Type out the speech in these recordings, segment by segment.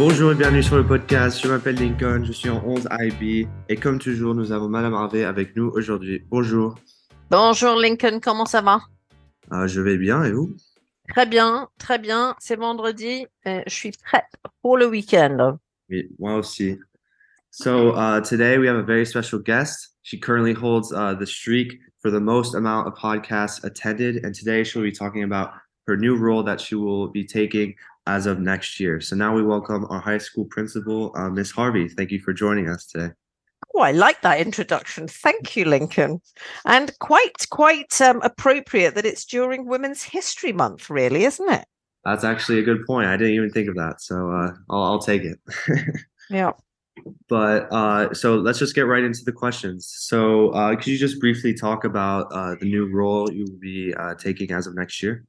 Bonjour et bienvenue sur le podcast. Je m'appelle Lincoln, je suis en 11 IB et comme toujours, nous avons Madame Harvey avec nous aujourd'hui. Bonjour. Bonjour Lincoln, comment ça va? Euh, je vais bien et vous? Très bien, très bien. C'est vendredi. et je suis prête pour le week-end. Oui, moi aussi. So uh, today we have a very special guest. She currently holds uh, the streak for the most amount of podcasts attended, and today she'll be talking about her new role that she will be taking as of next year. So now we welcome our high school principal, uh, Miss Harvey. Thank you for joining us today. Oh, I like that introduction. Thank you, Lincoln. And quite, quite um, appropriate that it's during Women's History Month, really, isn't it? That's actually a good point. I didn't even think of that, so uh, I'll, I'll take it. Yeah. But uh, so let's just get right into the questions. So uh, could you just briefly talk about uh, the new role you will be uh, taking as of next year?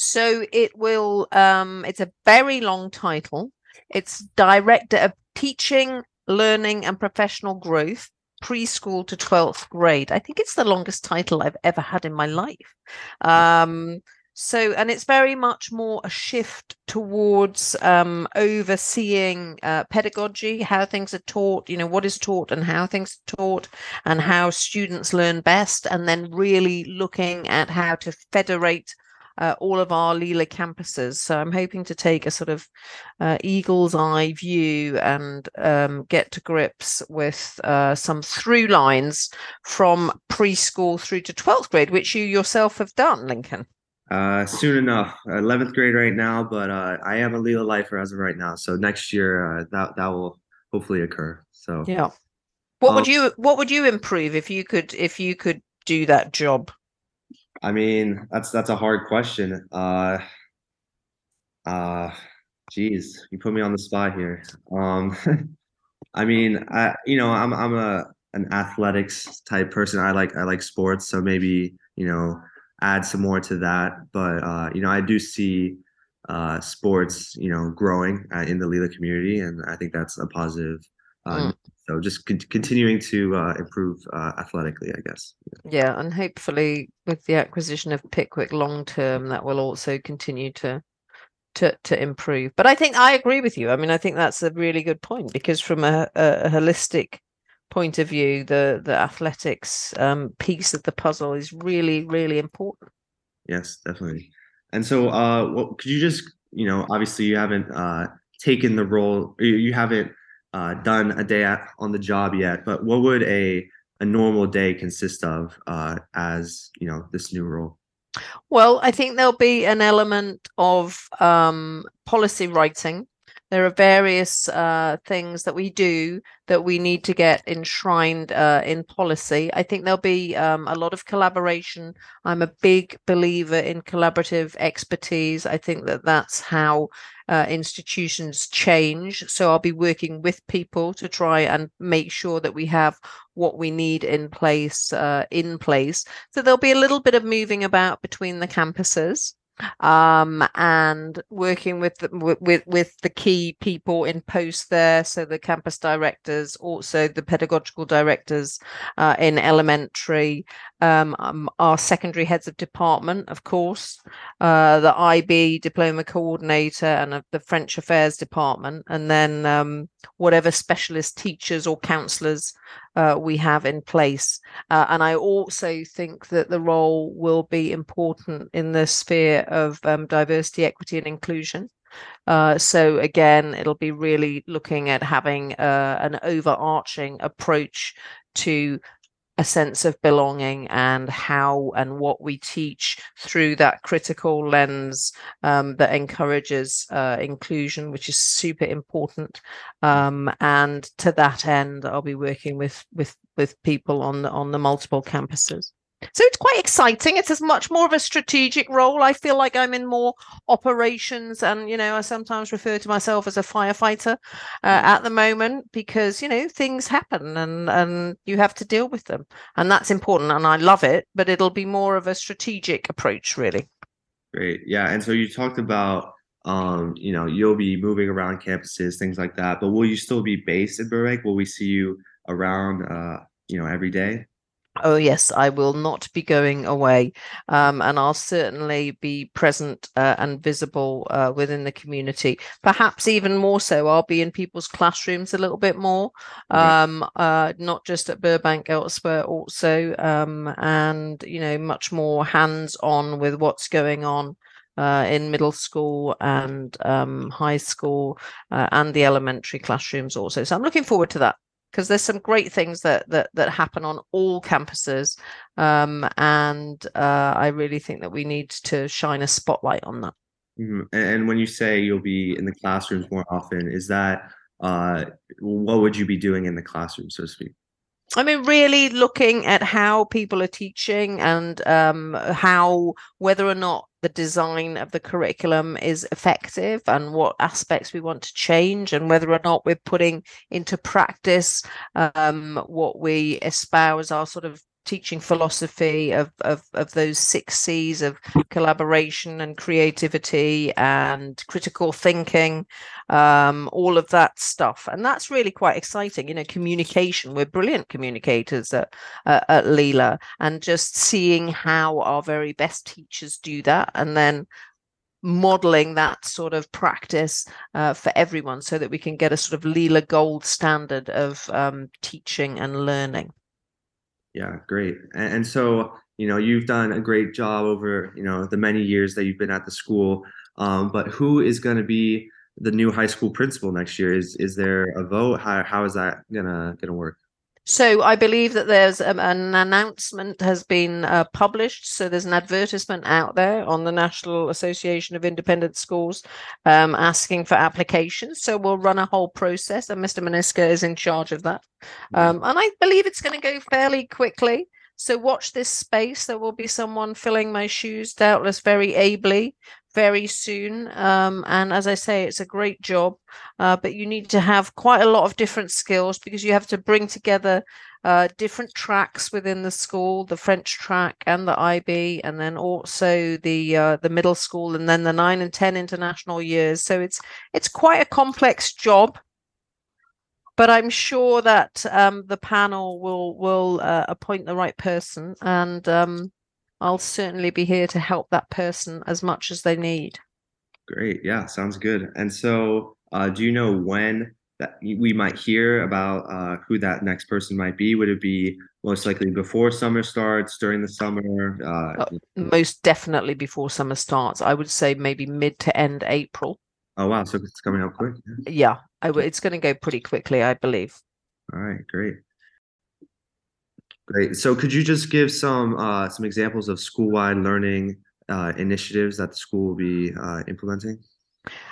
So it will, um, it's a very long title. It's Director of Teaching, Learning and Professional Growth, preschool to 12th grade. I think it's the longest title I've ever had in my life. Um, so, and it's very much more a shift towards um, overseeing uh, pedagogy, how things are taught, you know, what is taught and how things are taught, and how students learn best, and then really looking at how to federate uh, all of our LILA campuses. So I'm hoping to take a sort of uh, eagle's eye view and um, get to grips with uh, some through lines from preschool through to 12th grade, which you yourself have done, Lincoln. Uh, soon enough, 11th grade right now, but uh, I am a LILA lifer as of right now. So next year, uh, that that will hopefully occur. So Yeah. What would Um, you what would you improve if you could if you could do that job? I mean, that's that's a hard question. Uh, uh, geez, you put me on the spot here. Um, I mean, I you know, I'm I'm a an athletics type person. I like I like sports, so maybe you know, add some more to that. But uh, you know, I do see uh sports, you know, growing uh, in the LILA community, and I think that's a positive. Uh, Mm. So just con- continuing to uh, improve uh, athletically, I guess. Yeah, and hopefully with the acquisition of Pickwick long term, that will also continue to to to improve. But I think I agree with you. I mean, I think that's a really good point because from a, a, a holistic point of view, the the athletics um, piece of the puzzle is really really important. Yes, definitely. And so, uh, what could you just, you know, obviously you haven't uh, taken the role, you, you haven't uh, done a day at, on the job yet, but what would a a normal day consist of uh, as you know this new role? Well, I think there'll be an element of um, policy writing. There are various uh, things that we do that we need to get enshrined uh, in policy. I think there'll be um, a lot of collaboration. I'm a big believer in collaborative expertise. I think that that's how uh, institutions change. So I'll be working with people to try and make sure that we have what we need in place uh, in place. So there'll be a little bit of moving about between the campuses um and working with the, with- with the key people in post there so the campus directors also the pedagogical directors uh, in elementary um, um our secondary heads of department of course uh the ib diploma coordinator and uh, the french affairs department and then um whatever specialist teachers or counselors uh, we have in place uh, and I also think that the role will be important in the sphere of um, diversity, equity, and inclusion. Uh, so again, it'll be really looking at having uh, an overarching approach to a sense of belonging and how and what we teach through that critical lens um, that encourages uh, inclusion, which is super important. Um, and to that end, I'll be working with with with people on the on the multiple campuses. So it's quite exciting. It's as much more of a strategic role. I feel like I'm in more operations, and you know, I sometimes refer to myself as a firefighter uh, at the moment because you know things happen and and you have to deal with them, and that's important. And I love it, but it'll be more of a strategic approach, really. Great, yeah. And so you talked about, um, you know, you'll be moving around campuses, things like that. But will you still be based in Burbank? Will we see you around, uh, you know, every day? Oh, yes, I will not be going away. Um, and I'll certainly be present uh, and visible uh, within the community. Perhaps even more so, I'll be in people's classrooms a little bit more, um, uh, not just at Burbank, elsewhere also, um, and, you know, much more hands on with what's going on. Uh, in middle school and um, high school uh, and the elementary classrooms also. So I'm looking forward to that because there's some great things that that that happen on all campuses um, and uh, i really think that we need to shine a spotlight on that Mhm. And, and when you say you'll be in the classrooms more often, is that uh, what would you be doing in the classroom, so to speak? I mean, really looking at how people are teaching and um, how whether or not the design of the curriculum is effective and what aspects we want to change and whether or not we're putting into practice um, what we espouse our sort of teaching philosophy of, of of those six C's of collaboration and creativity and critical thinking, um, all of that stuff, and that's really quite exciting. You know, communication. We're brilliant communicators at uh, at LILA, and just seeing how our very best teachers do that, and then modeling that sort of practice uh, for everyone so that we can get a sort of LILA gold standard of um, teaching and learning. Yeah, great. And, and so, you know, you've done a great job over, you know, the many years that you've been at the school. Um, but who is going to be the new high school principal next year? Is is there a vote? How how is that gonna gonna work? So I believe that there's um, an announcement has been uh, published. So there's an advertisement out there on the National Association of Independent Schools um, asking for applications. So we'll run a whole process, and Mr. Maniska is in charge of that. Um, and I believe it's going to go fairly quickly. So watch this space. There will be someone filling my shoes, doubtless very ably, very soon. Um, and as I say, it's a great job, uh, but you need to have quite a lot of different skills because you have to bring together uh, different tracks within the school, the French track and the IB, and then also the uh, the middle school, and then the nine and ten international years. So it's it's quite a complex job but I'm sure that um, the panel will will uh, appoint the right person, and um, I'll certainly be here to help that person as much as they need. Great. Yeah, sounds good. And so, uh, do you know when that we might hear about uh, who that next person might be? Would it be most likely before summer starts, during the summer? Uh, Uh, Most definitely before summer starts. I would say maybe mid to end April. oh wow, so it's coming up quick. Yeah. Yeah, I w- it's going to go pretty quickly, I believe. All right, great. Great. So could you just give some uh, some examples of school-wide learning uh, initiatives that the school will be uh, implementing?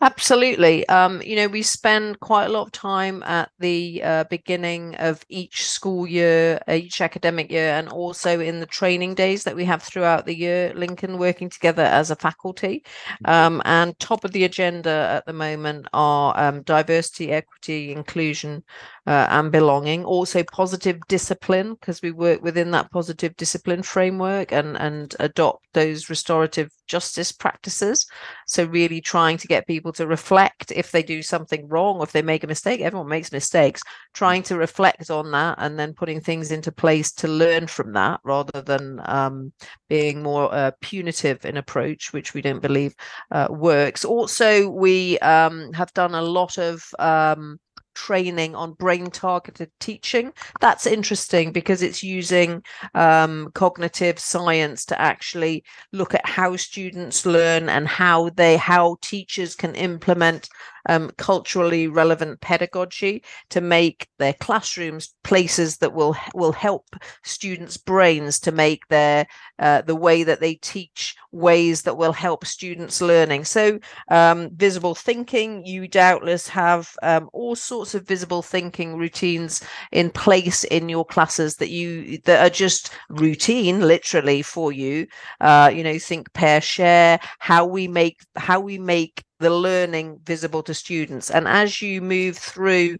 Absolutely. Um, you know, we spend quite a lot of time at the uh, beginning of each school year, uh, each academic year, and also in the training days that we have throughout the year, Lincoln working together as a faculty. Um, and top of the agenda at the moment are um, diversity, equity, inclusion, uh, and belonging. Also, positive discipline, because we work within that positive discipline framework and, and adopt those restorative justice practices. So, really trying to get people to reflect if they do something wrong if they make a mistake. Everyone makes mistakes. Trying to reflect on that and then putting things into place to learn from that rather than um, being more uh, punitive in approach, which we don't believe uh, works. Also, we um, have done a lot of um, training on brain targeted teaching. That's interesting because it's using um, cognitive science to actually look at how students learn and how they how teachers can implement um, culturally relevant pedagogy to make their classrooms places that will will help students' brains to make their uh, the way that they teach ways that will help students' learning. So um, visible thinking, you doubtless have um, all sorts of visible thinking routines in place in your classes that you that are just routine, literally for you. Uh, you know, think, pair, share. How we make how we make the learning visible to students. And as you move through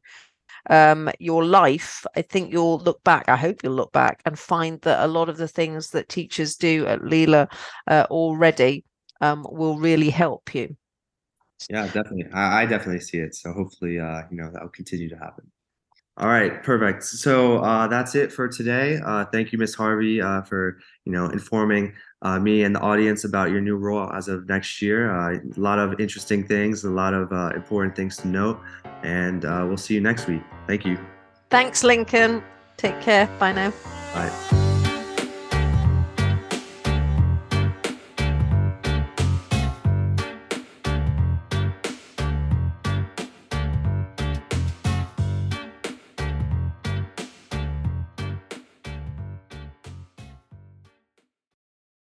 um, your life, I think you'll look back. I hope you'll look back and find that a lot of the things that teachers do at LILA uh, already um, will really help you. Yeah, definitely. I, I definitely see it. So hopefully, uh, you know, that will continue to happen. All right, perfect. So uh, that's it for today. Uh, thank you, Miss Harvey, uh, for you know informing uh, me and the audience about your new role as of next year. Uh, a lot of interesting things, a lot of uh, important things to note, and we'll see you next week. Thank you. Thanks, Lincoln. Take care. Bye now. Bye.